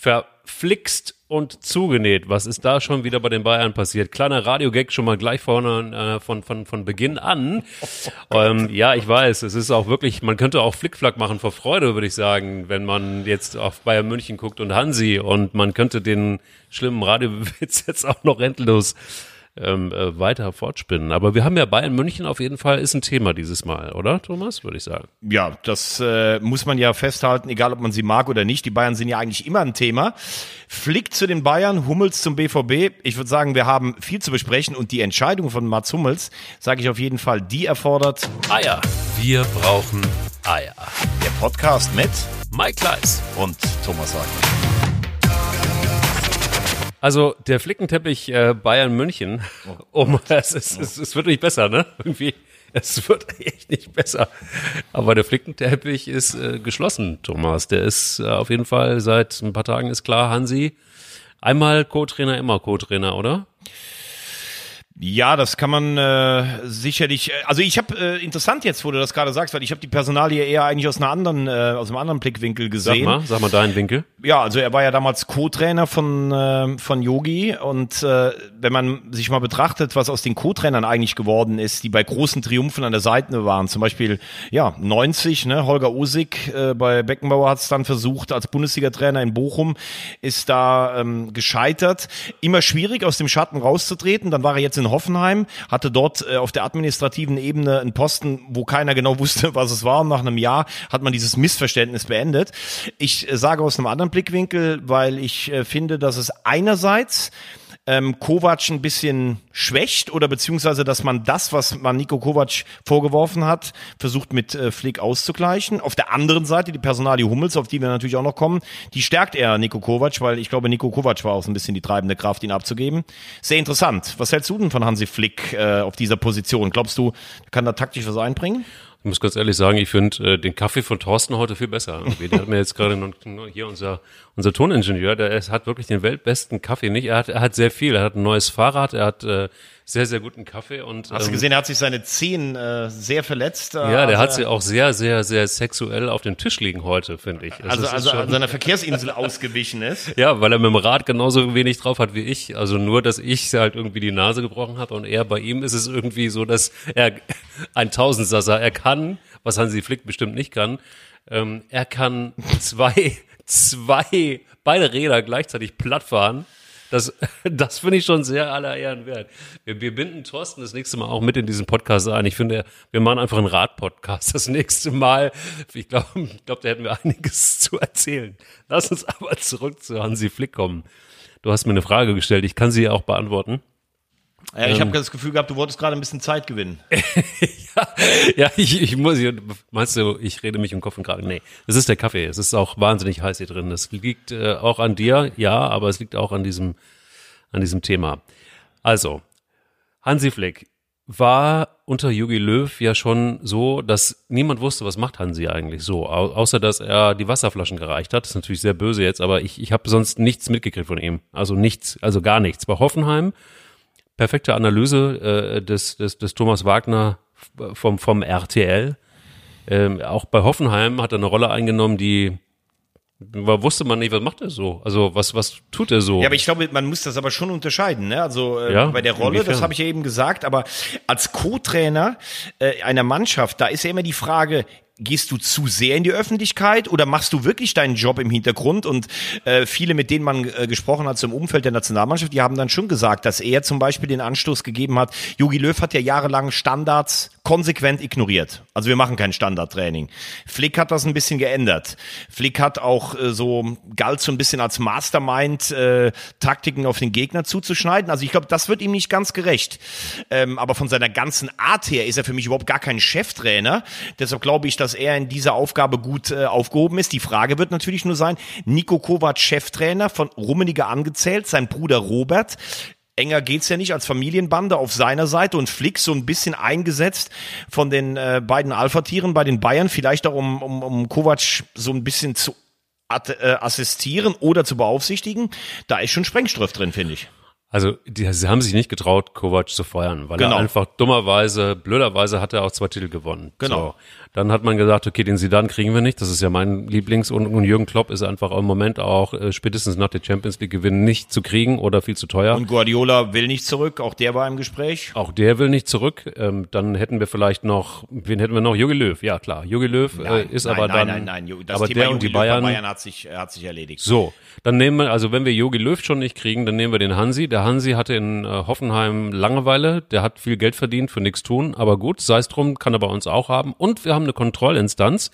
verflixt und zugenäht. Was ist da schon wieder bei den Bayern passiert? Kleiner Radiogag schon mal gleich vorne äh, von, von, von Beginn an. ähm, ja, ich weiß, es ist auch wirklich, man könnte auch Flickflack machen vor Freude, würde ich sagen, wenn man jetzt auf Bayern München guckt und Hansi und man könnte den schlimmen Radiowitz jetzt auch noch endlos ähm, äh, weiter fortspinnen. Aber wir haben ja Bayern München auf jeden Fall ist ein Thema dieses Mal, oder Thomas, würde ich sagen. Ja, das äh, muss man ja festhalten, egal ob man sie mag oder nicht. Die Bayern sind ja eigentlich immer ein Thema. Flick zu den Bayern, Hummels zum BVB. Ich würde sagen, wir haben viel zu besprechen und die Entscheidung von Mats Hummels, sage ich auf jeden Fall, die erfordert Eier. Wir brauchen Eier. Der Podcast mit Mike Kleiss und Thomas Wagner. Also der Flickenteppich äh, Bayern München, um es, es, es, es wird nicht besser, ne? Irgendwie, es wird echt nicht besser. Aber der Flickenteppich ist äh, geschlossen, Thomas. Der ist äh, auf jeden Fall seit ein paar Tagen ist klar, Hansi. Einmal Co-Trainer, immer Co-Trainer, oder? Ja, das kann man äh, sicherlich. Äh, also ich habe äh, interessant jetzt, wo du das gerade sagst, weil ich habe die Personalie eher eigentlich aus einer anderen, äh, aus einem anderen Blickwinkel gesehen. Sag mal, sag mal deinen Winkel. Ja, also er war ja damals Co-Trainer von äh, von Yogi und äh, wenn man sich mal betrachtet, was aus den Co-Trainern eigentlich geworden ist, die bei großen Triumphen an der Seite waren, zum Beispiel ja 90, ne, Holger Osig äh, bei Beckenbauer hat es dann versucht als Bundesliga-Trainer in Bochum, ist da ähm, gescheitert. Immer schwierig aus dem Schatten rauszutreten. Dann war er jetzt in Hoffenheim, hatte dort äh, auf der administrativen Ebene einen Posten, wo keiner genau wusste, was es war. Und nach einem Jahr hat man dieses Missverständnis beendet. Ich äh, sage aus einem anderen Blickwinkel, weil ich äh, finde, dass es einerseits ähm, Kovac ein bisschen schwächt oder beziehungsweise, dass man das, was man Nico Kovac vorgeworfen hat, versucht mit äh, Flick auszugleichen. Auf der anderen Seite die Personalie Hummels, auf die wir natürlich auch noch kommen, die stärkt er Nico Kovac, weil ich glaube, Nico Kovac war auch so ein bisschen die treibende Kraft, ihn abzugeben. Sehr interessant. Was hältst du denn von Hansi Flick äh, auf dieser Position? Glaubst du, kann da taktisch was einbringen? Ich muss ganz ehrlich sagen, ich finde äh, den Kaffee von Thorsten heute viel besser. Der hat mir jetzt gerade hier unser, unser Toningenieur, der ist, hat wirklich den weltbesten Kaffee nicht. Er hat, er hat sehr viel. Er hat ein neues Fahrrad, er hat äh, sehr, sehr guten Kaffee und. Hast ähm, du gesehen, er hat sich seine Zehen äh, sehr verletzt. Äh, ja, der hat sie auch sehr, sehr, sehr sexuell auf dem Tisch liegen heute, finde ich. Also, also, also an seiner Verkehrsinsel ausgewichen ist. Ja, weil er mit dem Rad genauso wenig drauf hat wie ich. Also nur, dass ich halt irgendwie die Nase gebrochen habe und er bei ihm ist es irgendwie so, dass er ein Tausendsasser, er kann, was Hansi Flick bestimmt nicht kann, ähm, er kann zwei, zwei, beide Räder gleichzeitig platt fahren das, das finde ich schon sehr aller Ehren wert. Wir, wir binden Thorsten das nächste Mal auch mit in diesen Podcast ein. Ich finde, wir machen einfach einen Rad-Podcast das nächste Mal. Ich glaube, ich glaub, da hätten wir einiges zu erzählen. Lass uns aber zurück zu Hansi Flick kommen. Du hast mir eine Frage gestellt. Ich kann sie auch beantworten. Ja, ich ähm, habe das Gefühl gehabt, du wolltest gerade ein bisschen Zeit gewinnen. ja, ja ich, ich muss, meinst du, ich rede mich um Kopf und Kragen? Nee, es ist der Kaffee. Es ist auch wahnsinnig heiß hier drin. Das liegt äh, auch an dir, ja, aber es liegt auch an diesem, an diesem Thema. Also, Hansi Flick war unter Jogi Löw ja schon so, dass niemand wusste, was macht Hansi eigentlich so, au außer dass er die Wasserflaschen gereicht hat. Das ist natürlich sehr böse jetzt, aber ich, ich habe sonst nichts mitgekriegt von ihm. Also nichts, also gar nichts. Bei Hoffenheim perfekte Analyse äh, des, des, des Thomas Wagner vom, vom RTL. Ähm, auch bei Hoffenheim hat er eine Rolle eingenommen, die wusste man nicht, was macht er so? Also was was tut er so? Ja, aber ich glaube, man muss das aber schon unterscheiden. Ne? Also äh, ja, bei der Rolle, inwiefern? das habe ich ja eben gesagt, aber als Co-Trainer äh, einer Mannschaft, da ist ja immer die Frage, gehst du zu sehr in die Öffentlichkeit oder machst du wirklich deinen Job im Hintergrund? Und äh, viele, mit denen man äh, gesprochen hat zum Umfeld der Nationalmannschaft, die haben dann schon gesagt, dass er zum Beispiel den Anstoß gegeben hat. Jogi Löw hat ja jahrelang Standards konsequent ignoriert. Also wir machen kein Standardtraining. Flick hat das ein bisschen geändert. Flick hat auch äh, so galt so ein bisschen als Mastermind äh, Taktiken auf den Gegner zuzuschneiden. Also ich glaube, das wird ihm nicht ganz gerecht. Ähm, aber von seiner ganzen Art her ist er für mich überhaupt gar kein Cheftrainer. Deshalb glaube ich, dass dass er in dieser Aufgabe gut äh, aufgehoben ist. Die Frage wird natürlich nur sein, Nico Kovac, Cheftrainer von Rummeniger angezählt, sein Bruder Robert, enger geht's ja nicht als Familienbande auf seiner Seite und Flick so ein bisschen eingesetzt von den äh, beiden Alpha-Tieren bei den Bayern, vielleicht auch um, um, um Kovac so ein bisschen zu äh, assistieren oder zu beaufsichtigen. Da ist schon Sprengstoff drin, finde ich. Also die, sie haben sich nicht getraut, Kovac zu feuern, weil genau. er einfach dummerweise, blöderweise hat er auch zwei Titel gewonnen. Genau. So. Dann hat man gesagt, okay, den Sidan kriegen wir nicht. Das ist ja mein Lieblings- und, und Jürgen Klopp ist einfach im Moment auch äh, spätestens nach der Champions League Gewinn nicht zu kriegen oder viel zu teuer. Und Guardiola will nicht zurück, auch der war im Gespräch. Auch der will nicht zurück. Ähm, dann hätten wir vielleicht noch, wen hätten wir noch? Jogi Löw. Ja klar, Jogi Löw äh, nein, äh, ist nein, aber nein, dann. Nein, nein, nein, das aber Thema der und die Bayern, Bayern hat sich, hat sich erledigt. So, dann nehmen wir, also wenn wir Jogi Löw schon nicht kriegen, dann nehmen wir den Hansi. Der Hansi hatte in äh, Hoffenheim Langeweile, der hat viel Geld verdient für nichts tun, aber gut, sei es drum, kann er bei uns auch haben. Und wir haben eine Kontrollinstanz.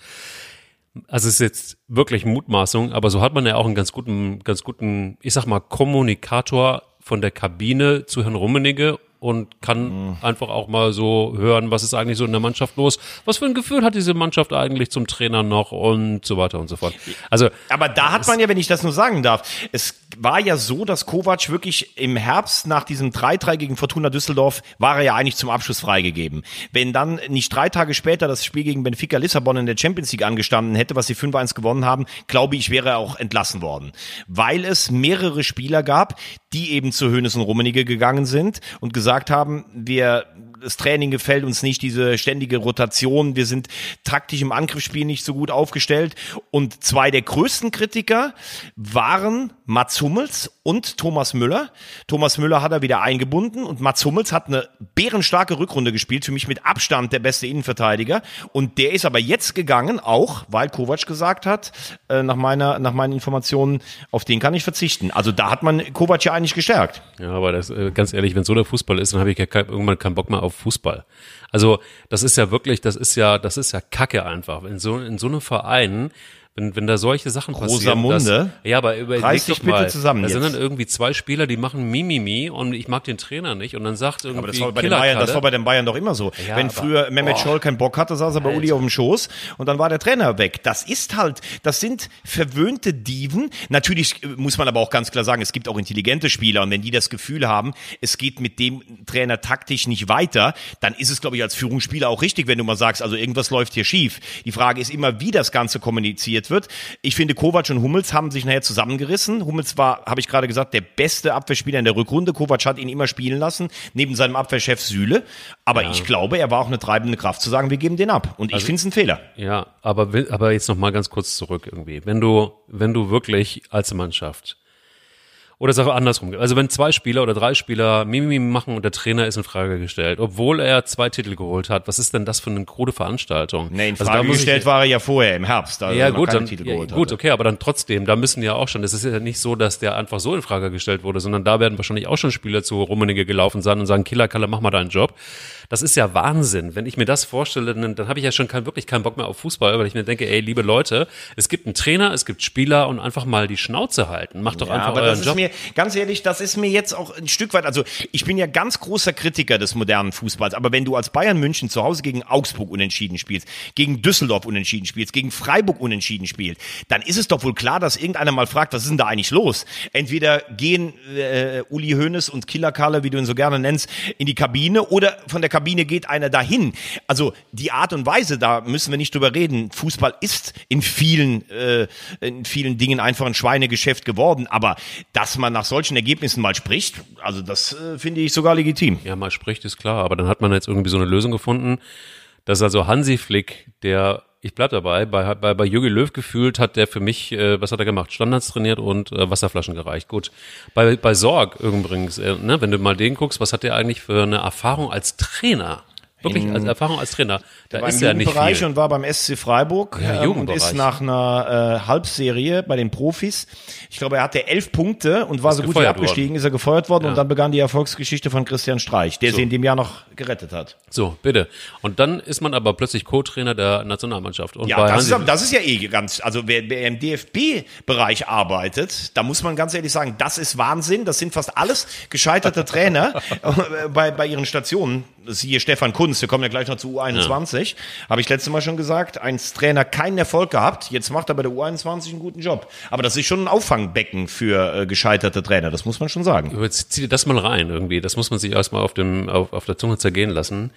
Also es ist jetzt wirklich Mutmaßung, aber so hat man ja auch einen ganz guten, ganz guten, ich sag mal, Kommunikator von der Kabine zu Herrn Rummenigge und kann mhm. einfach auch mal so hören, was ist eigentlich so in der Mannschaft los, was für ein Gefühl hat diese Mannschaft eigentlich zum Trainer noch und so weiter und so fort. Also, aber da hat man ja, wenn ich das nur sagen darf, es war ja so, dass Kovac wirklich im Herbst nach diesem 3-3 gegen Fortuna Düsseldorf war er ja eigentlich zum Abschluss freigegeben. Wenn dann nicht drei Tage später das Spiel gegen Benfica Lissabon in der Champions League angestanden hätte, was sie 5-1 gewonnen haben, glaube ich, wäre er auch entlassen worden. Weil es mehrere Spieler gab, die eben zu Hönes und Rummenigge gegangen sind und gesagt haben, wir das Training gefällt uns nicht, diese ständige Rotation, wir sind taktisch im Angriffsspiel nicht so gut aufgestellt. Und zwei der größten Kritiker waren Mats Hummels und Thomas Müller. Thomas Müller hat er wieder eingebunden und Mats Hummels hat eine bärenstarke Rückrunde gespielt, für mich mit Abstand der beste Innenverteidiger. Und der ist aber jetzt gegangen, auch weil Kovac gesagt hat, äh, nach meiner, nach meinen Informationen, auf den kann ich verzichten. Also da hat man Kovac ja eigentlich gestärkt. Ja, aber das, äh, ganz ehrlich, wenn so der Fußball ist, dann habe ich ja irgendwann keinen Bock mehr auf Fußball. Also das ist ja wirklich, das ist ja, das ist ja Kacke einfach. In so, in so einem Verein wenn, wenn da solche Sachen passieren. Rosamunde. Dass, ja, aber überleg doch mal, bitte zusammen da jetzt. sind dann irgendwie zwei Spieler, die machen Mimimi und ich mag den Trainer nicht und dann sagt irgendwie aber das war bei den Bayern, das war bei den Bayern doch immer so. Ja, wenn aber, früher Mehmet Scholl keinen Bock hatte, saß er bei Alter. Uli auf dem Schoß und dann war der Trainer weg. Das ist halt, das sind verwöhnte Diven. Natürlich äh, muss man aber auch ganz klar sagen, es gibt auch intelligente Spieler und wenn die das Gefühl haben, es geht mit dem Trainer taktisch nicht weiter, dann ist es, glaube ich, als Führungsspieler auch richtig, wenn du mal sagst, also irgendwas läuft hier schief. Die Frage ist immer, wie das Ganze kommuniziert wird. Ich finde, finde, Kovac und Hummels haben sich nachher zusammengerissen. Hummels war, habe ich gerade gesagt, der beste Abwehrspieler in der Rückrunde. Kovac hat ihn immer spielen lassen, neben seinem Abwehrchef Süle. Aber ja. ich glaube, er war auch eine treibende Kraft zu sagen, wir geben den ab. Und also, ich finde es ein Fehler. Ja, aber, aber jetzt noch mal ganz kurz zurück irgendwie. Wenn du, wenn du wirklich als Mannschaft oder ist auch andersrum. Also wenn zwei Spieler oder drei Spieler Mimimi machen und der Trainer ist in Frage gestellt, obwohl er zwei Titel geholt hat, was ist denn das für eine krude Veranstaltung? Nee, in also Frage also gestellt war er ja vorher im Herbst, also ja, gut, dann, ja, gut, okay, aber dann trotzdem, da müssen ja auch schon, das ist ja nicht so, dass der einfach so in Frage gestellt wurde, sondern da werden wahrscheinlich auch schon Spieler zu Rummenigge gelaufen sein und sagen, Killer, Kalle, mach mal deinen Job. Das ist ja Wahnsinn. Wenn ich mir das vorstelle, dann, dann habe ich ja schon kein, wirklich keinen Bock mehr auf Fußball, weil ich mir denke, ey, liebe Leute, es gibt einen Trainer, es gibt Spieler und einfach mal die Schnauze halten. Macht doch ja, einfach euren Job. Mir, ganz ehrlich, das ist mir jetzt auch ein Stück weit, also ich bin ja ganz großer Kritiker des modernen Fußballs, aber wenn du als Bayern München zu Hause gegen Augsburg unentschieden spielst, gegen Düsseldorf unentschieden spielst, gegen Freiburg unentschieden spielst, dann ist es doch wohl klar, dass irgendeiner mal fragt, was ist denn da eigentlich los? Entweder gehen äh, Uli Hoeneß und Killer Kalle, wie du ihn so gerne nennst, in die Kabine oder von der Kabine geht einer dahin. Also die Art und Weise, da müssen wir nicht drüber reden. Fußball ist in vielen, äh, in vielen Dingen einfach ein Schweinegeschäft geworden, aber dass man nach solchen Ergebnissen mal spricht, also das äh, finde ich sogar legitim. Ja, mal spricht, ist klar, aber dann hat man jetzt irgendwie so eine Lösung gefunden, dass also Hansi Flick, der ich bleib dabei, bei, bei, bei Jürgen Löw gefühlt hat der für mich, äh, was hat er gemacht? Standards trainiert und äh, Wasserflaschen gereicht. Gut. Bei, bei Sorg übrigens, äh, ne, wenn du mal den guckst, was hat der eigentlich für eine Erfahrung als Trainer? Wirklich als Erfahrung als Trainer. Da ist ja nicht viel. und war beim SC Freiburg ja, ähm, und ist nach einer äh, Halbserie bei den Profis. Ich glaube, er hatte elf Punkte und war ist so gut wie abgestiegen, worden. ist er gefeuert worden ja. und dann begann die Erfolgsgeschichte von Christian Streich, der so. sie in dem Jahr noch gerettet hat. So, bitte. Und dann ist man aber plötzlich Co-Trainer der Nationalmannschaft. Und ja, das ist, das ist, ja eh ganz, also wer, wer im DFB-Bereich arbeitet, da muss man ganz ehrlich sagen, das ist Wahnsinn. Das sind fast alles gescheiterte Trainer bei, bei ihren Stationen. Siehe Stefan Kunz wir kommen ja gleich noch zu U21, ja. Habe ich letztes Mal schon gesagt, ein Trainer keinen Erfolg gehabt, jetzt macht er bei der U21 einen guten Job. Aber das ist schon ein Auffangbecken für äh, gescheiterte Trainer, das muss man schon sagen. Jetzt zieh dir das mal rein irgendwie, das muss man sich erstmal auf, auf, auf der Zunge zergehen lassen.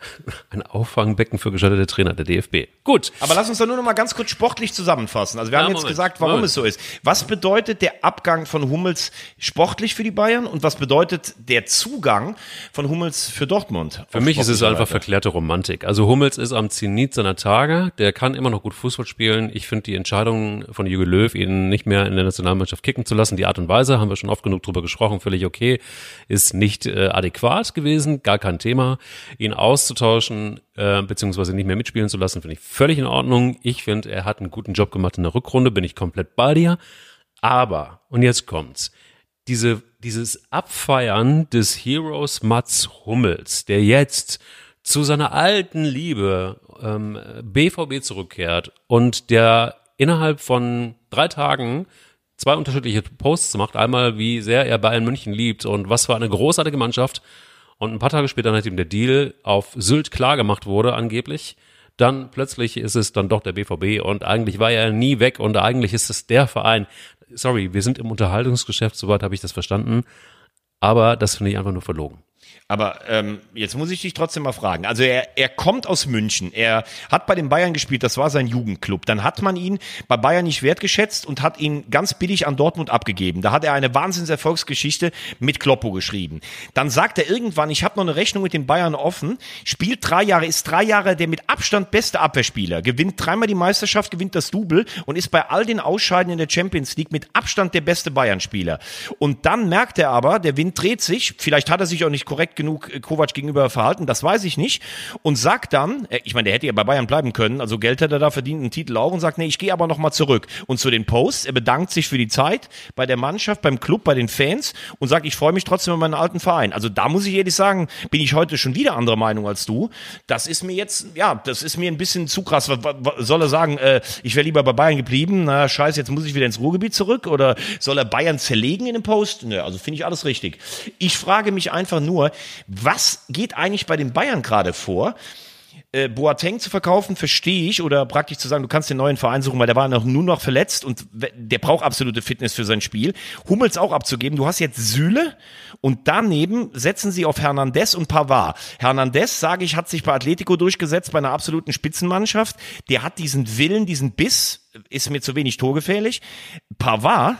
ein Auffangbecken für gescheiterte Trainer der DFB. Gut. Aber lass uns doch nur noch mal ganz kurz sportlich zusammenfassen. Also wir ja, haben jetzt Moment, gesagt, warum Moment. es so ist. Was bedeutet der Abgang von Hummels sportlich für die Bayern und was bedeutet der Zugang von Hummels für Dortmund? Für mich ist es einfach Seite? verklärte Romantik. Also Hummels ist am Zenit seiner Tage. Der kann immer noch gut Fußball spielen. Ich finde die Entscheidung von Jürgen Löw, ihn nicht mehr in der Nationalmannschaft kicken zu lassen, die Art und Weise, haben wir schon oft genug drüber gesprochen, völlig okay, ist nicht äh, adäquat gewesen, gar kein Thema. Ihn auszutauschen, äh, beziehungsweise nicht mehr mitspielen zu lassen, finde ich völlig in Ordnung. Ich finde, er hat einen guten Job gemacht in der Rückrunde, bin ich komplett bei dir. Aber, und jetzt kommt's, diese, dieses Abfeiern des Heroes Mats Hummels, der jetzt zu seiner alten Liebe ähm, BVB zurückkehrt und der innerhalb von drei Tagen zwei unterschiedliche Posts macht. Einmal, wie sehr er Bayern München liebt und was für eine großartige Mannschaft. Und ein paar Tage später, nachdem der Deal auf Sylt klargemacht wurde, angeblich, dann plötzlich ist es dann doch der BVB und eigentlich war er nie weg und eigentlich ist es der Verein. Sorry, wir sind im Unterhaltungsgeschäft, soweit habe ich das verstanden. Aber das finde ich einfach nur verlogen. Aber ähm, jetzt muss ich dich trotzdem mal fragen. Also er, er kommt aus München. Er hat bei den Bayern gespielt, das war sein Jugendclub. Dann hat man ihn bei Bayern nicht wertgeschätzt und hat ihn ganz billig an Dortmund abgegeben. Da hat er eine Wahnsinnserfolgsgeschichte mit Kloppo geschrieben. Dann sagt er irgendwann, ich habe noch eine Rechnung mit den Bayern offen, spielt drei Jahre, ist drei Jahre der mit Abstand beste Abwehrspieler, gewinnt dreimal die Meisterschaft, gewinnt das Double und ist bei all den Ausscheiden in der Champions League mit Abstand der beste Bayern-Spieler. Und dann merkt er aber, der Wind dreht sich, vielleicht hat er sich auch nicht korrekt genug äh, Kovac gegenüber verhalten, das weiß ich nicht. Und sagt dann, äh, ich meine, der hätte ja bei Bayern bleiben können, also Geld hätte er da verdient, einen Titel auch und sagt, nee, ich gehe aber nochmal zurück. Und zu den Posts, er bedankt sich für die Zeit bei der Mannschaft, beim Club, bei den Fans und sagt, ich freue mich trotzdem über meinen alten Verein. Also da muss ich ehrlich sagen, bin ich heute schon wieder anderer Meinung als du. Das ist mir jetzt, ja, das ist mir ein bisschen zu krass. Was, was soll er sagen, äh, ich wäre lieber bei Bayern geblieben? Na, scheiße, jetzt muss ich wieder ins Ruhrgebiet zurück? Oder soll er Bayern zerlegen in dem Post? Nö, also finde ich alles richtig. Ich frage mich einfach nur, was geht eigentlich bei den Bayern gerade vor? Äh, Boateng zu verkaufen, verstehe ich, oder praktisch zu sagen, du kannst den neuen Verein suchen, weil der war noch, nur noch verletzt und der braucht absolute Fitness für sein Spiel. Hummels auch abzugeben. Du hast jetzt Süle und daneben setzen sie auf Hernandez und Pavard. Hernandez, sage ich, hat sich bei Atletico durchgesetzt, bei einer absoluten Spitzenmannschaft. Der hat diesen Willen, diesen Biss, ist mir zu wenig torgefährlich. Pavard,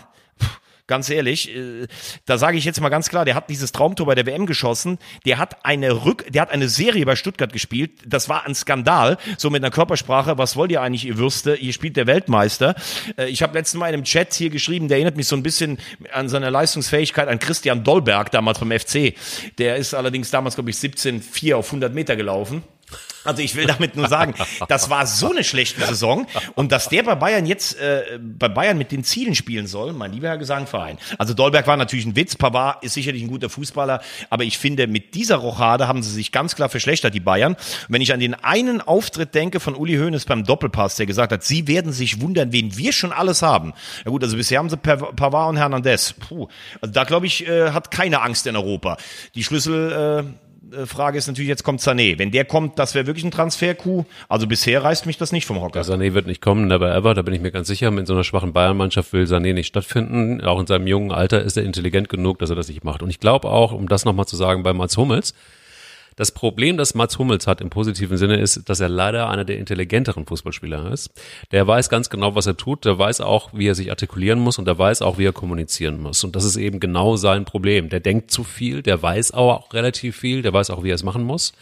ganz ehrlich, äh, da sage ich jetzt mal ganz klar, der hat dieses Traumtor bei der WM geschossen, der hat eine Rück, der hat eine Serie bei Stuttgart gespielt, das war ein Skandal, so mit einer Körpersprache, was wollt ihr eigentlich, ihr Würste, hier spielt der Weltmeister. Äh, ich habe letzten Mal in einem Chat hier geschrieben, der erinnert mich so ein bisschen an seine Leistungsfähigkeit an Christian Dolberg, damals beim FC. Der ist allerdings damals, glaube ich, 17,4 auf 100 Meter gelaufen. Also ich will damit nur sagen, das war so eine schlechte Saison und dass der bei Bayern jetzt äh, bei Bayern mit den Zielen spielen soll, mein lieber Herr Gesangverein. Also Dolberg war natürlich ein Witz, Pavard ist sicherlich ein guter Fußballer, aber ich finde, mit dieser Rochade haben sie sich ganz klar verschlechtert, die Bayern. wenn ich an den einen Auftritt denke von Uli Hoeneß beim Doppelpass, der gesagt hat, sie werden sich wundern, wen wir schon alles haben. Ja gut, also bisher haben sie Pavard und Hernandez. Puh, also da glaube ich, äh, hat keine Angst in Europa. Die Schlüssel äh, Frage ist natürlich, jetzt kommt Sané. Wenn der kommt, das wäre wirklich ein Transfer-Coup. Also bisher reißt mich das nicht vom Hocker. Ja, Sané wird nicht kommen, never ever, da bin ich mir ganz sicher. Mit so einer schwachen Bayern-Mannschaft will Sané nicht stattfinden. Auch in seinem jungen Alter ist er intelligent genug, dass er das nicht macht. Und ich glaube auch, um das nochmal zu sagen, bei Mats Hummels, das Problem, das Mats Hummels hat im positiven Sinne ist, dass er leider einer der intelligenteren Fußballspieler ist. Der weiß ganz genau, was er tut, der weiß auch, wie er sich artikulieren muss und der weiß auch, wie er kommunizieren muss. Und das ist eben genau sein Problem. Der denkt zu viel, der weiß auch relativ viel, der weiß auch, wie er es machen muss.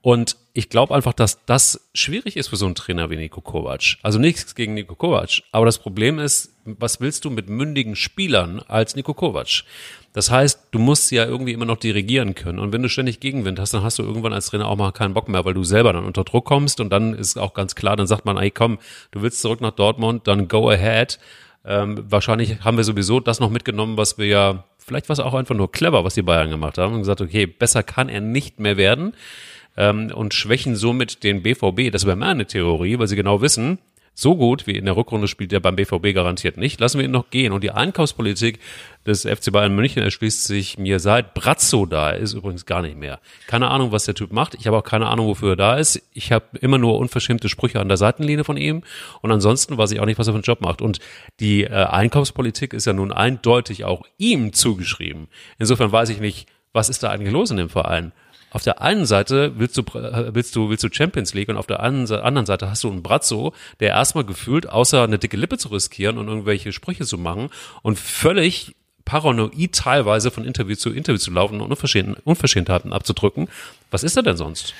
Und ich glaube einfach, dass das schwierig ist für so einen Trainer wie Nico Kovac. Also nichts gegen Nico Kovac. Aber das Problem ist, was willst du mit mündigen Spielern als Nico Kovac? Das heißt, du musst ja irgendwie immer noch dirigieren können. Und wenn du ständig Gegenwind hast, dann hast du irgendwann als Trainer auch mal keinen Bock mehr, weil du selber dann unter Druck kommst. Und dann ist auch ganz klar, dann sagt man, ey komm, du willst zurück nach Dortmund, dann go ahead. Ähm, wahrscheinlich haben wir sowieso das noch mitgenommen, was wir ja, vielleicht war es auch einfach nur clever, was die Bayern gemacht haben und gesagt, okay, besser kann er nicht mehr werden ähm, und schwächen somit den BVB. Das wäre mehr eine Theorie, weil sie genau wissen, so gut wie in der Rückrunde spielt er beim BVB garantiert nicht. Lassen wir ihn noch gehen. Und die Einkaufspolitik des FC Bayern München erschließt sich mir seit Brazzo da ist übrigens gar nicht mehr. Keine Ahnung, was der Typ macht. Ich habe auch keine Ahnung, wofür er da ist. Ich habe immer nur unverschämte Sprüche an der Seitenlinie von ihm. Und ansonsten weiß ich auch nicht, was er für einen Job macht. Und die äh, Einkaufspolitik ist ja nun eindeutig auch ihm zugeschrieben. Insofern weiß ich nicht, was ist da eigentlich los in dem Verein? Auf der einen Seite willst du, äh, willst du, willst du Champions League und auf der anderen Seite hast du einen Brazzo, der erstmal gefühlt, außer eine dicke Lippe zu riskieren und irgendwelche Sprüche zu machen und völlig paranoid teilweise von Interview zu Interview zu laufen und Unverschämtheiten abzudrücken, was ist er denn sonst?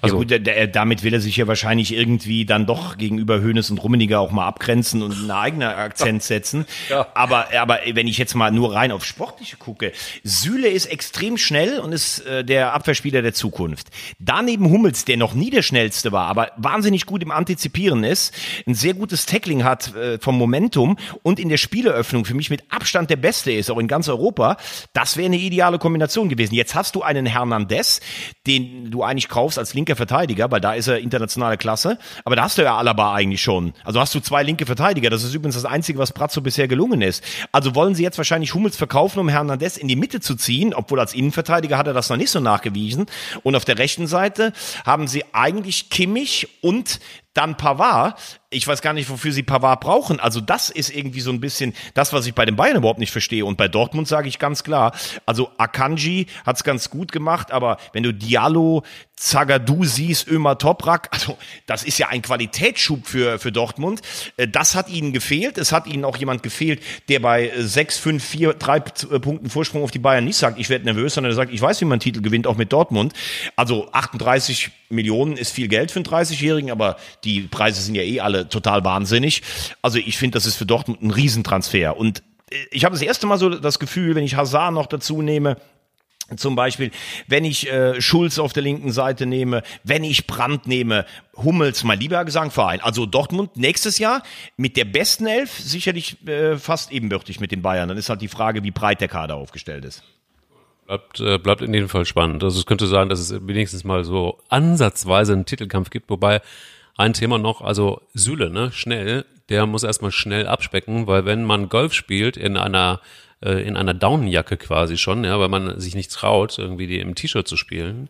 Also, ja gut, der, der, damit will er sich ja wahrscheinlich irgendwie dann doch gegenüber Hönes und Rummeniger auch mal abgrenzen und einen eigenen Akzent setzen. Ja. Aber, aber wenn ich jetzt mal nur rein auf Sportliche gucke, Süle ist extrem schnell und ist äh, der Abwehrspieler der Zukunft. Daneben Hummels, der noch nie der schnellste war, aber wahnsinnig gut im Antizipieren ist, ein sehr gutes Tackling hat äh, vom Momentum und in der Spieleröffnung für mich mit Abstand der Beste ist, auch in ganz Europa. Das wäre eine ideale Kombination gewesen. Jetzt hast du einen Hernandez, den du eigentlich kaufst als linker Verteidiger, weil da ist er internationale Klasse. Aber da hast du ja Alaba eigentlich schon. Also hast du zwei linke Verteidiger. Das ist übrigens das Einzige, was Brazzo bisher gelungen ist. Also wollen sie jetzt wahrscheinlich Hummels verkaufen, um Hernandez in die Mitte zu ziehen, obwohl als Innenverteidiger hat er das noch nicht so nachgewiesen. Und auf der rechten Seite haben sie eigentlich Kimmich und dann Pavard. Ich weiß gar nicht, wofür sie Pavard brauchen. Also das ist irgendwie so ein bisschen das, was ich bei den Bayern überhaupt nicht verstehe. Und bei Dortmund sage ich ganz klar, also Akanji hat es ganz gut gemacht, aber wenn du Diallo, Zagadou siehst, Ömer Toprak, also das ist ja ein Qualitätsschub für, für Dortmund. Äh, das hat ihnen gefehlt. Es hat ihnen auch jemand gefehlt, der bei 6, 5, 4, 3 Punkten Vorsprung auf die Bayern nicht sagt, ich werde nervös, sondern der sagt, ich weiß, wie man Titel gewinnt, auch mit Dortmund. Also 38 Millionen ist viel Geld für einen 30-Jährigen, aber die Preise sind ja eh alle total wahnsinnig. Also ich finde, das ist für Dortmund ein Riesentransfer. Und äh, ich habe das erste Mal so das Gefühl, wenn ich Hazard noch dazu nehme, zum Beispiel, wenn ich äh, Schulz auf der linken Seite nehme, wenn ich Brandt nehme, Hummels, mein lieber Gesangverein. Also Dortmund nächstes Jahr mit der besten Elf sicherlich äh, fast ebenbürtig mit den Bayern. Dann ist halt die Frage, wie breit der Kader aufgestellt ist. Bleibt, äh, bleibt in jedem Fall spannend. Also es könnte sein, dass es wenigstens mal so ansatzweise einen Titelkampf gibt, wobei ein Thema noch, also Süle, ne, schnell, der muss erstmal schnell abspecken, weil wenn man Golf spielt in einer äh, in einer Daunenjacke quasi schon, ja, weil man sich nicht traut, irgendwie die im T-Shirt zu spielen.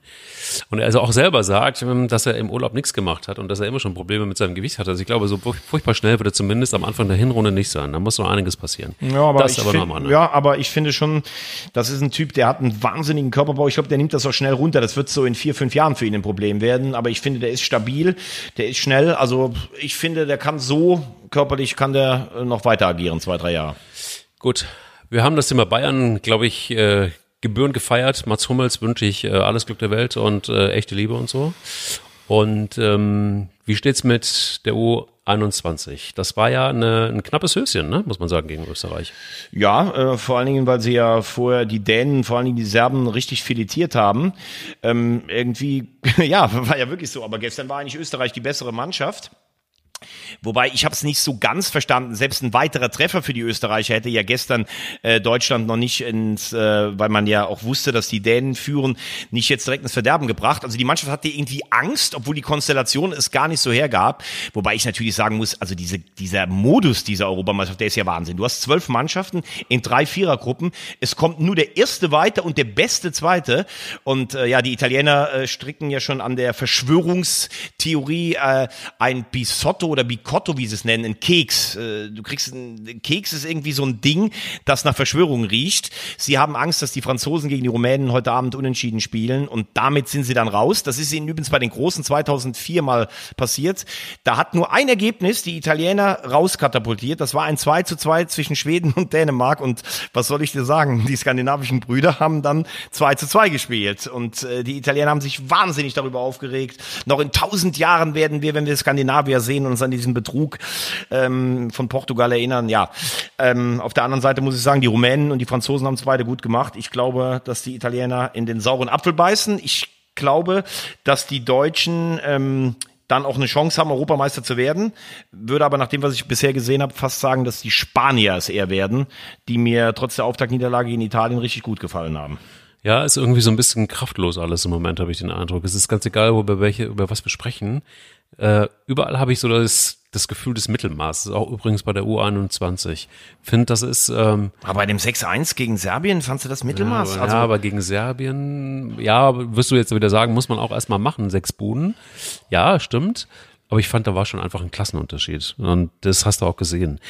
Und er also auch selber sagt, ähm, dass er im Urlaub nichts gemacht hat und dass er immer schon Probleme mit seinem Gewicht hat. Also ich glaube, so furchtbar schnell wird er zumindest am Anfang der Hinrunde nicht sein. Da muss noch einiges passieren. Ja, aber, das ich, aber find, ne? ja, aber ich finde schon, das ist ein Typ, der hat einen wahnsinnigen Körperbau. Ich glaube, der nimmt das auch schnell runter. Das wird so in vier, fünf Jahren für ihn ein Problem werden. Aber ich finde, der ist stabil, der ist schnell. Also ich finde, der kann so körperlich, kann der noch weiter agieren, zwei, drei Jahre. Gut, wir haben das Thema Bayern, glaube ich, äh, gebührend gefeiert. Mats Hummels wünsche ich äh, alles Glück der Welt und äh, echte Liebe und so. Und ähm, wie steht's mit der U21? Das war ja eine, ein knappes Höschen, ne? muss man sagen, gegen Österreich. Ja, äh, vor allen Dingen, weil sie ja vorher die Dänen, vor allen Dingen die Serben richtig filetiert haben. Ähm, irgendwie, ja, war ja wirklich so. Aber gestern war eigentlich Österreich die bessere Mannschaft. Wobei ich habe es nicht so ganz verstanden. Selbst ein weiterer Treffer für die Österreicher hätte ja gestern äh, Deutschland noch nicht ins, äh, weil man ja auch wusste, dass die Dänen führen, nicht jetzt direkt ins Verderben gebracht. Also die Mannschaft hatte irgendwie Angst, obwohl die Konstellation es gar nicht so hergab. Wobei ich natürlich sagen muss, also diese, dieser Modus dieser Europameisterschaft, der ist ja Wahnsinn. Du hast zwölf Mannschaften in drei Vierergruppen. Es kommt nur der erste weiter und der beste zweite. Und äh, ja, die Italiener äh, stricken ja schon an der Verschwörungstheorie äh, ein Bisotto oder Bicotto, wie sie es nennen, ein Keks. Äh, du kriegst ein Keks ist irgendwie so ein Ding, das nach Verschwörung riecht. Sie haben Angst, dass die Franzosen gegen die Rumänen heute Abend unentschieden spielen und damit sind sie dann raus. Das ist ihnen übrigens bei den Großen 2004 mal passiert. Da hat nur ein Ergebnis die Italiener rauskatapultiert. Das war ein 2 zu 2 zwischen Schweden und Dänemark und was soll ich dir sagen? Die skandinavischen Brüder haben dann 2 zu 2 gespielt und äh, die Italiener haben sich wahnsinnig darüber aufgeregt. Noch in tausend Jahren werden wir, wenn wir Skandinavier sehen, uns an diesen Betrug ähm, von Portugal erinnern. Ja, ähm, auf der anderen Seite muss ich sagen, die Rumänen und die Franzosen haben es beide gut gemacht. Ich glaube, dass die Italiener in den sauren Apfel beißen. Ich glaube, dass die Deutschen ähm, dann auch eine Chance haben, Europameister zu werden. Würde aber nach dem, was ich bisher gesehen habe, fast sagen, dass die Spanier es eher werden, die mir trotz der Auftaktniederlage in Italien richtig gut gefallen haben. Ja, ist irgendwie so ein bisschen kraftlos alles im Moment, habe ich den Eindruck. Es ist ganz egal, über welche, über was wir sprechen. Äh, überall habe ich so das, das Gefühl des Mittelmaßes, auch übrigens bei der U21. Finde, das ist. Ähm, aber bei dem 6-1 gegen Serbien fandst du das Mittelmaß? Ja, also, ja, aber gegen Serbien, ja, wirst du jetzt wieder sagen, muss man auch erstmal machen, sechs Buden. Ja, stimmt. Aber ich fand, da war schon einfach ein Klassenunterschied. Und das hast du auch gesehen.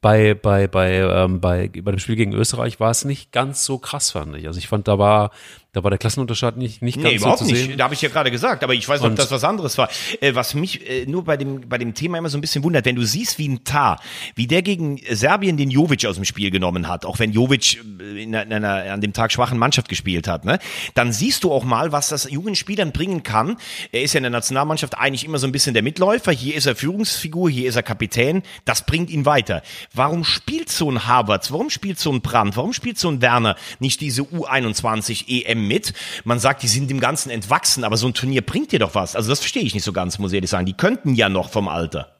Bei, bei, bei, ähm, bei, bei dem Spiel gegen Österreich war es nicht ganz so krass, fand ich. Also ich fand, da war, da war der Klassenunterschied nicht, nicht ganz nee, überhaupt so zu nicht. Da habe ich ja gerade gesagt, aber ich weiß nicht, ob das was anderes war. Äh, was mich äh, nur bei dem, bei dem Thema immer so ein bisschen wundert, wenn du siehst, wie ein Tar, wie der gegen Serbien den Jovic aus dem Spiel genommen hat, auch wenn Jovic äh, in einer, in einer an dem Tag schwachen Mannschaft gespielt hat, ne? dann siehst du auch mal, was das jungen Spielern bringen kann. Er ist ja in der Nationalmannschaft eigentlich immer so ein bisschen der Mitläufer. Hier ist er Führungsfigur, hier ist er Kapitän. Das bringt ihn weiter. Warum spielt so ein Havertz, warum spielt so ein Brandt, warum spielt so ein Werner nicht diese U21 EM mit? Man sagt, die sind dem Ganzen entwachsen, aber so ein Turnier bringt dir doch was. Also das verstehe ich nicht so ganz, muss ich ehrlich sagen. Die könnten ja noch vom Alter.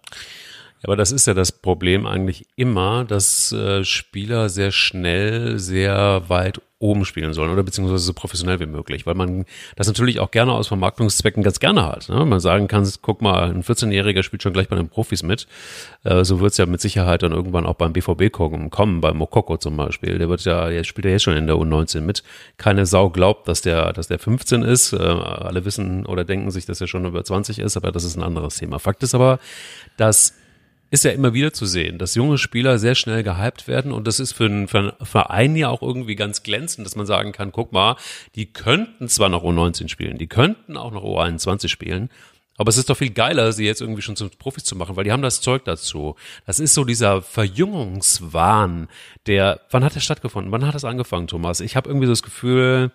Aber das ist ja das Problem eigentlich immer, dass äh, Spieler sehr schnell, sehr weit oben spielen sollen oder beziehungsweise so professionell wie möglich, weil man das natürlich auch gerne aus Vermarktungszwecken ganz gerne hat. Ne? Man sagen kann, guck mal, ein 14-Jähriger spielt schon gleich bei den Profis mit. Äh, so wird es ja mit Sicherheit dann irgendwann auch beim BVB kommen, beim Mokoko zum Beispiel. Der wird ja, jetzt spielt er jetzt schon in der U19 mit. Keine Sau glaubt, dass der, dass der 15 ist. Äh, alle wissen oder denken sich, dass er schon über 20 ist, aber das ist ein anderes Thema. Fakt ist aber, dass ist ja immer wieder zu sehen, dass junge Spieler sehr schnell gehypt werden und das ist für einen, für einen Verein ja auch irgendwie ganz glänzend, dass man sagen kann, guck mal, die könnten zwar noch U19 spielen, die könnten auch noch U21 spielen, aber es ist doch viel geiler, sie jetzt irgendwie schon zum Profis zu machen, weil die haben das Zeug dazu. Das ist so dieser Verjüngungswahn, der, wann hat der stattgefunden? Wann hat das angefangen, Thomas? Ich habe irgendwie so das Gefühl,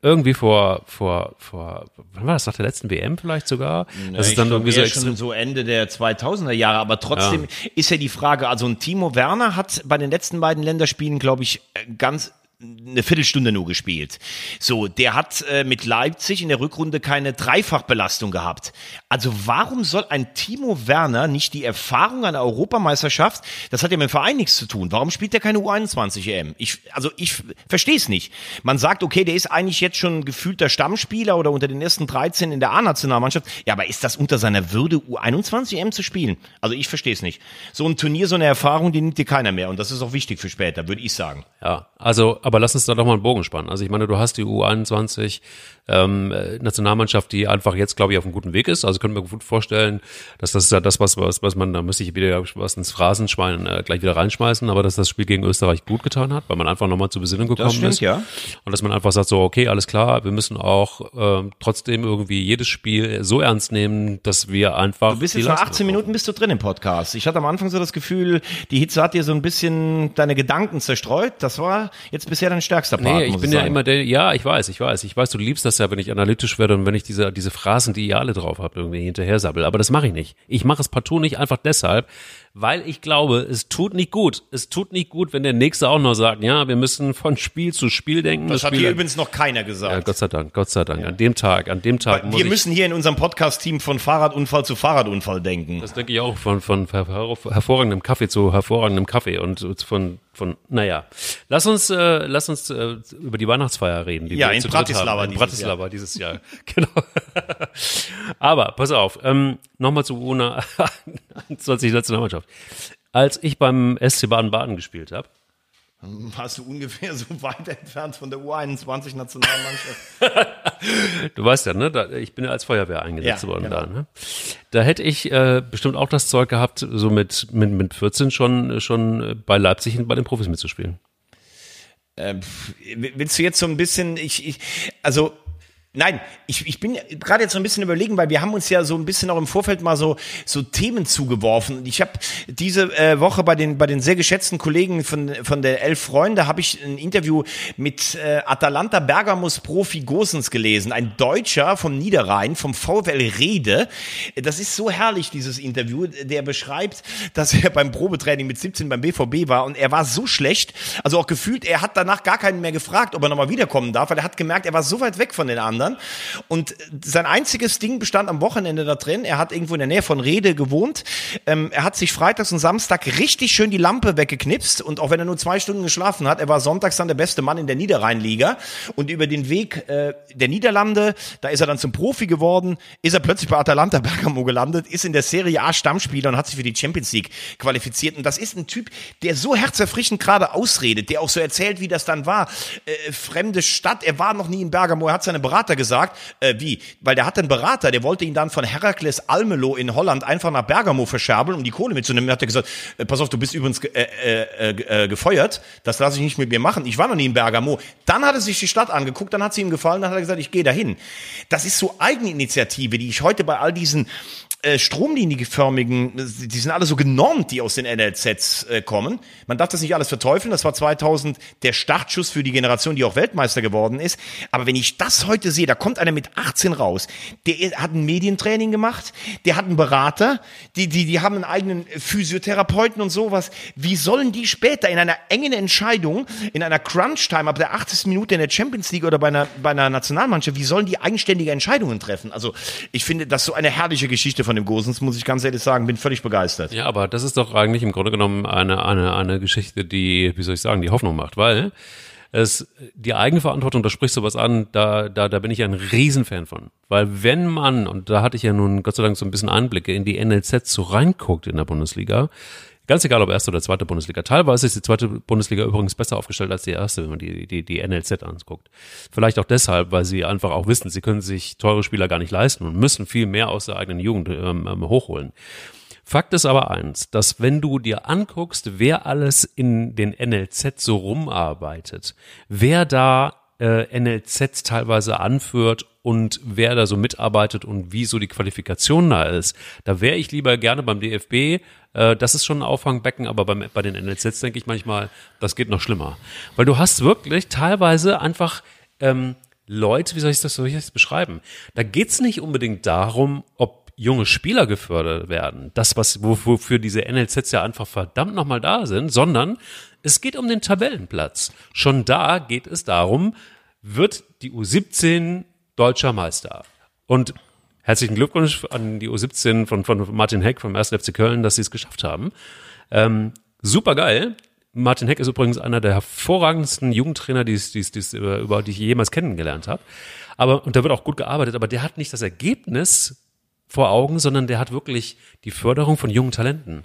irgendwie vor, vor, vor, wann war das, nach der letzten WM vielleicht sogar? Ja, das ist dann irgendwie so extrem. so Ende der 2000er Jahre, aber trotzdem ja. ist ja die Frage, also ein Timo Werner hat bei den letzten beiden Länderspielen, glaube ich, ganz eine Viertelstunde nur gespielt. So, der hat äh, mit Leipzig in der Rückrunde keine Dreifachbelastung gehabt. Also warum soll ein Timo Werner nicht die Erfahrung der Europameisterschaft, das hat ja mit dem Verein nichts zu tun. Warum spielt der keine U21 EM? Ich, also ich verstehe es nicht. Man sagt, okay, der ist eigentlich jetzt schon gefühlter Stammspieler oder unter den ersten 13 in der A-Nationalmannschaft. Ja, aber ist das unter seiner Würde, U21 EM zu spielen? Also ich verstehe es nicht. So ein Turnier, so eine Erfahrung, die nimmt dir keiner mehr. Und das ist auch wichtig für später, würde ich sagen. Ja, also aber lass uns da doch mal einen Bogen spannen. Also ich meine, du hast die U21 ähm, Nationalmannschaft, die einfach jetzt, glaube ich, auf einem guten Weg ist. Also können wir gut vorstellen, dass das ist ja das, was, was, was man, da müsste ich wieder was ins Phrasenschwein äh, gleich wieder reinschmeißen, aber dass das Spiel gegen Österreich gut getan hat, weil man einfach nochmal zur Besinnung gekommen das stimmt, ist. Ja. Und dass man einfach sagt, so, okay, alles klar, wir müssen auch äh, trotzdem irgendwie jedes Spiel so ernst nehmen, dass wir einfach. Du bist jetzt nach 18 Minuten bist du drin im Podcast. Ich hatte am Anfang so das Gefühl, die Hitze hat dir so ein bisschen deine Gedanken zerstreut. Das war jetzt bisher dein stärkster Part. Nee, ich bin ja immer der, ja, ich weiß, ich weiß. Ich weiß, du liebst das ja, wenn ich analytisch werde und wenn ich diese, diese Phrasen, die ihr alle drauf habt, irgendwie hinterher sabbel. Aber das mache ich nicht. Ich mache es partout nicht einfach deshalb, weil ich glaube, es tut nicht gut. Es tut nicht gut, wenn der Nächste auch noch sagt, ja, wir müssen von Spiel zu Spiel denken. Das, das hat hier übrigens noch keiner gesagt. Ja, Gott sei Dank, Gott sei Dank. Ja. An dem Tag, an dem Tag. wir müssen hier in unserem Podcast-Team von Fahrradunfall zu Fahrradunfall denken. Das denke ich auch von, von hervorragendem Kaffee zu hervorragendem Kaffee und von von, naja, lass uns, äh, lass uns äh, über die Weihnachtsfeier reden. Die ja, wir in Bratislava, in Bratislava Jahr. dieses Jahr. genau. Aber pass auf, ähm, nochmal zu UNA 21 Nationalmannschaft. Als ich beim SC Baden-Baden gespielt habe, warst du ungefähr so weit entfernt von der U21-Nationalmannschaft. du weißt ja, ne? Da, ich bin ja als Feuerwehr eingesetzt ja, worden genau. da. Ne? Da hätte ich äh, bestimmt auch das Zeug gehabt, so mit, mit, mit 14 schon, schon bei Leipzig bei den Profis mitzuspielen. Ähm, willst du jetzt so ein bisschen, ich, ich also Nein, ich, ich bin gerade jetzt so ein bisschen überlegen, weil wir haben uns ja so ein bisschen auch im Vorfeld mal so, so Themen zugeworfen. Ich habe diese äh, Woche bei den, bei den sehr geschätzten Kollegen von, von der Elf Freunde, habe ich ein Interview mit äh, Atalanta Bergamos Profi Gosens gelesen. Ein Deutscher vom Niederrhein, vom VfL Rede. Das ist so herrlich, dieses Interview. Der beschreibt, dass er beim Probetraining mit 17 beim BVB war und er war so schlecht, also auch gefühlt, er hat danach gar keinen mehr gefragt, ob er nochmal wiederkommen darf, weil er hat gemerkt, er war so weit weg von den anderen anderen. Und sein einziges Ding bestand am Wochenende da drin. Er hat irgendwo in der Nähe von Rede gewohnt. Ähm, er hat sich freitags und Samstag richtig schön die Lampe weggeknipst. Und auch wenn er nur zwei Stunden geschlafen hat, er war sonntags dann der beste Mann in der Niederrheinliga. Und über den Weg äh, der Niederlande, da ist er dann zum Profi geworden, ist er plötzlich bei Atalanta Bergamo gelandet, ist in der Serie A Stammspieler und hat sich für die Champions League qualifiziert. Und das ist ein Typ, der so herzerfrischend gerade ausredet, der auch so erzählt, wie das dann war. Äh, fremde Stadt, er war noch nie in Bergamo, er hat seine Berater Berater gesagt, äh, wie? Weil der hat einen Berater, der wollte ihn dann von Herakles Almelo in Holland einfach nach Bergamo verscherbeln, um die Kohle mitzunehmen. Hat er gesagt, äh, pass auf, du bist übrigens äh, äh, äh, äh, gefeuert, das lasse ich nicht mit mir machen. Ich war noch nie in Bergamo. Dann hat er sich die Stadt angeguckt, dann hat sie ihm gefallen, dann hat er gesagt, ich gehe dahin. Das ist so Eigeninitiative, die ich heute bei all diesen äh, stromlinienförmigen, die sind alle so genormt, die aus den NLZs kommen. Man darf das nicht alles verteufeln. Das war 2000 der Startschuss für die Generation, die auch Weltmeister geworden ist. Aber wenn ich das heute sehe, da kommt einer mit 18 raus, der hat ein Medientraining gemacht, der hat einen Berater, die, die, die haben einen eigenen Physiotherapeuten und sowas. Wie sollen die später in einer engen Entscheidung, in einer Crunch-Time, ab der 80. Minute in der Champions League oder bei einer, bei einer Nationalmannschaft, wie sollen die eigenständige Entscheidungen treffen? Also ich finde das so eine herrliche Geschichte von dem Gosens, muss ich ganz ehrlich sagen, bin völlig begeistert. Ja, aber das ist doch eigentlich im Grunde genommen eine, eine, eine Geschichte, die, wie soll ich sagen, die Hoffnung macht, weil es, die Eigenverantwortung, da sprichst du was an, da, da, da bin ich ein Riesenfan von. Weil wenn man, und da hatte ich ja nun Gott sei Dank so ein bisschen Einblicke in die NLZ so reinguckt in der Bundesliga, Ganz egal, ob erste oder zweite Bundesliga. Teilweise ist die zweite Bundesliga übrigens besser aufgestellt als die erste, wenn man die, die, die NLZ anguckt. Vielleicht auch deshalb, weil sie einfach auch wissen, sie können sich teure Spieler gar nicht leisten und müssen viel mehr aus der eigenen Jugend ähm, ähm hochholen. Fakt ist aber eins, dass wenn du dir anguckst, wer alles in den NLZ so rumarbeitet, wer da äh, NLZ teilweise anführt und wer da so mitarbeitet und wie so die Qualifikation da ist, da wäre ich lieber gerne beim DFB. Äh, das ist schon ein Auffangbecken, aber beim, bei den NLZs denke ich manchmal, das geht noch schlimmer. Weil du hast wirklich teilweise einfach ähm, Leute, wie soll ich das, soll ich das beschreiben? Da geht's nicht unbedingt darum, ob junge Spieler gefördert werden, das, was, wofür diese NLZs ja einfach verdammt nochmal da sind, sondern es geht um den Tabellenplatz. Schon da geht es darum, wird die U17 deutscher Meister. Und herzlichen Glückwunsch an die U17 von, von Martin Heck vom 1. FC Köln, dass sie es geschafft haben. Ähm, super geil. Martin Heck ist übrigens einer der hervorragendsten Jugendtrainer, die, die, die, über die ich jemals kennengelernt habe. Aber, und da wird auch gut gearbeitet, aber der hat nicht das Ergebnis vor Augen, sondern der hat wirklich die Förderung von jungen Talenten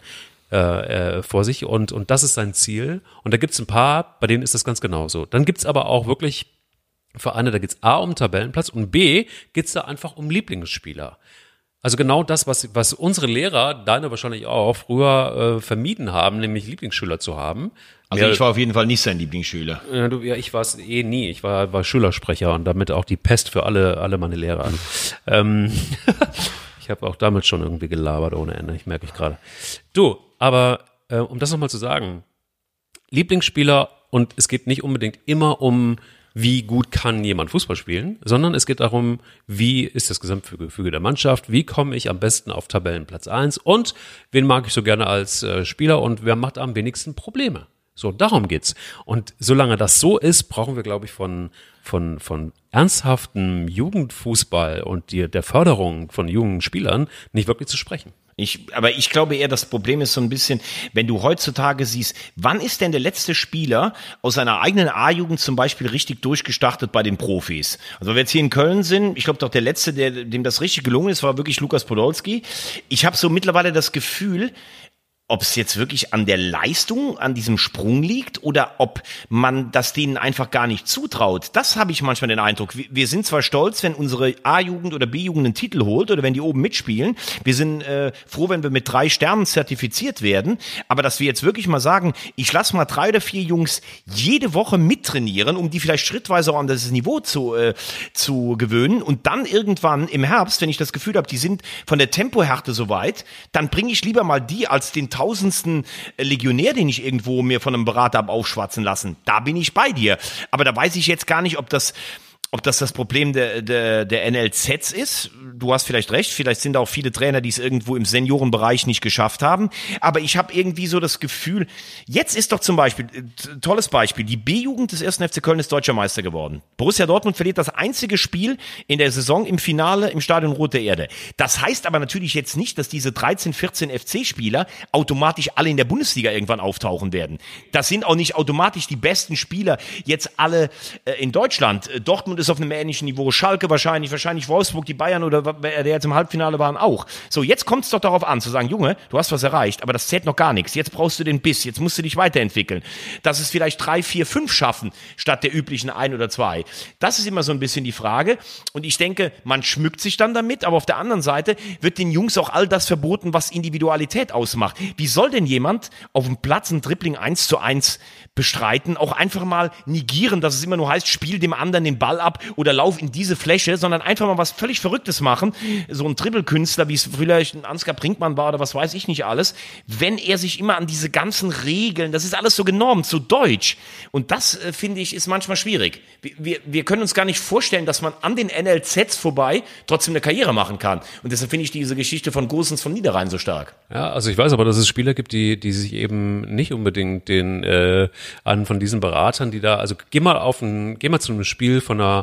äh, äh, vor sich und, und das ist sein Ziel. Und da gibt's ein paar, bei denen ist das ganz genauso. Dann gibt's aber auch wirklich Vereine, da geht's A um Tabellenplatz und B geht's da einfach um Lieblingsspieler. Also genau das, was, was unsere Lehrer, deine wahrscheinlich auch, früher äh, vermieden haben, nämlich Lieblingsschüler zu haben. Also ich war auf jeden Fall nicht sein Lieblingsschüler. Ja, du, ja ich war es eh nie. Ich war, war Schülersprecher und damit auch die Pest für alle, alle meine Lehrer. ähm, ich habe auch damit schon irgendwie gelabert ohne Ende, ich merke ich gerade. Du, aber äh, um das nochmal zu sagen, Lieblingsspieler und es geht nicht unbedingt immer um wie gut kann jemand Fußball spielen, sondern es geht darum, wie ist das Gesamtgefüge der Mannschaft, wie komme ich am besten auf Tabellenplatz eins und wen mag ich so gerne als äh, Spieler und wer macht am wenigsten Probleme. So, darum geht's. Und solange das so ist, brauchen wir, glaube ich, von, von, von ernsthaftem Jugendfußball und die, der Förderung von jungen Spielern nicht wirklich zu sprechen. Ich, aber ich glaube eher, das Problem ist so ein bisschen, wenn du heutzutage siehst, wann ist denn der letzte Spieler aus seiner eigenen A-Jugend zum Beispiel richtig durchgestartet bei den Profis? Also wenn wir jetzt hier in Köln sind, ich glaube doch der letzte, der, dem das richtig gelungen ist, war wirklich Lukas Podolski. Ich habe so mittlerweile das Gefühl, ob es jetzt wirklich an der Leistung, an diesem Sprung liegt oder ob man das denen einfach gar nicht zutraut. Das habe ich manchmal den Eindruck. Wir sind zwar stolz, wenn unsere A-Jugend oder B-Jugend einen Titel holt oder wenn die oben mitspielen. Wir sind äh, froh, wenn wir mit drei Sternen zertifiziert werden. Aber dass wir jetzt wirklich mal sagen, ich lasse mal drei oder vier Jungs jede Woche mittrainieren, um die vielleicht schrittweise auch an das Niveau zu, äh, zu gewöhnen und dann irgendwann im Herbst, wenn ich das Gefühl habe, die sind von der Tempohärte so weit, dann bringe ich lieber mal die als den tausendsten Legionär, den ich irgendwo mir von einem Berater habe aufschwatzen lassen. Da bin ich bei dir. Aber da weiß ich jetzt gar nicht, ob das ob das das Problem der, der, der NLZs ist, du hast vielleicht recht, vielleicht sind auch viele Trainer, die es irgendwo im Seniorenbereich nicht geschafft haben. Aber ich habe irgendwie so das Gefühl, jetzt ist doch zum Beispiel, äh, tolles Beispiel, die B-Jugend des 1. FC Köln ist deutscher Meister geworden. Borussia Dortmund verliert das einzige Spiel in der Saison im Finale im Stadion Rote Erde. Das heißt aber natürlich jetzt nicht, dass diese 13, 14 FC-Spieler automatisch alle in der Bundesliga irgendwann auftauchen werden. Das sind auch nicht automatisch die besten Spieler jetzt alle äh, in Deutschland. Dortmund ist auf einem ähnlichen Niveau. Schalke wahrscheinlich, wahrscheinlich Wolfsburg, die Bayern oder der jetzt im Halbfinale waren auch. So, jetzt kommt es doch darauf an, zu sagen, Junge, du hast was erreicht, aber das zählt noch gar nichts. Jetzt brauchst du den Biss, jetzt musst du dich weiterentwickeln. Dass es vielleicht drei, vier, fünf schaffen, statt der üblichen ein oder zwei. Das ist immer so ein bisschen die Frage. Und ich denke, man schmückt sich dann damit, aber auf der anderen Seite wird den Jungs auch all das verboten, was Individualität ausmacht. Wie soll denn jemand auf dem Platz ein Dribbling eins zu eins bestreiten, auch einfach mal negieren, dass es immer nur heißt, spiel dem anderen den Ball ab oder lauf in diese Fläche, sondern einfach mal was völlig Verrücktes machen. So ein Dribbelkünstler, wie es vielleicht ein Ansgar Brinkmann war oder was weiß ich nicht alles, wenn er sich immer an diese ganzen Regeln, das ist alles so genormt, so deutsch. Und das, äh, finde ich, ist manchmal schwierig. Wir, wir, wir können uns gar nicht vorstellen, dass man an den NLZs vorbei trotzdem eine Karriere machen kann. Und deshalb finde ich diese Geschichte von Gosens von Niederrhein so stark. Ja, also ich weiß aber, dass es Spieler gibt, die, die sich eben nicht unbedingt den äh, an von diesen Beratern, die da, also geh mal auf ein, geh mal zu einem Spiel von einer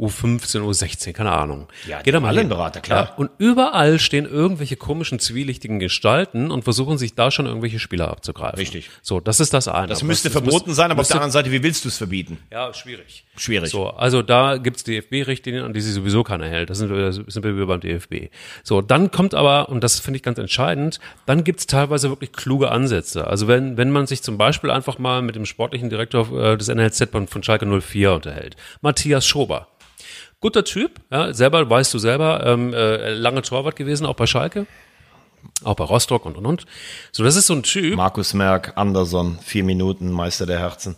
U15, U16, keine Ahnung. Ja, Geh da mal. Berater, klar. Ja, und überall stehen irgendwelche komischen, zwielichtigen Gestalten und versuchen sich da schon irgendwelche Spieler abzugreifen. Richtig. So, das ist das eine. Das müsste das verboten sein, aber auf der anderen Seite, wie willst du es verbieten? Ja, schwierig. Schwierig. So, also da gibt's DFB-Richtlinien, an die sich sowieso keiner hält. Das sind wir, sind wir beim DFB. So, dann kommt aber, und das finde ich ganz entscheidend, dann gibt's teilweise wirklich kluge Ansätze. Also wenn, wenn man sich zum Beispiel einfach mal mit dem sportlichen Direktor äh, des NLZ von Schalke 04 unterhält, Matthias Schober, Guter Typ, ja, selber, weißt du selber, ähm, äh, lange Torwart gewesen, auch bei Schalke. Auch bei Rostock und und und. So, das ist so ein Typ. Markus Merck, Anderson, vier Minuten, Meister der Herzen.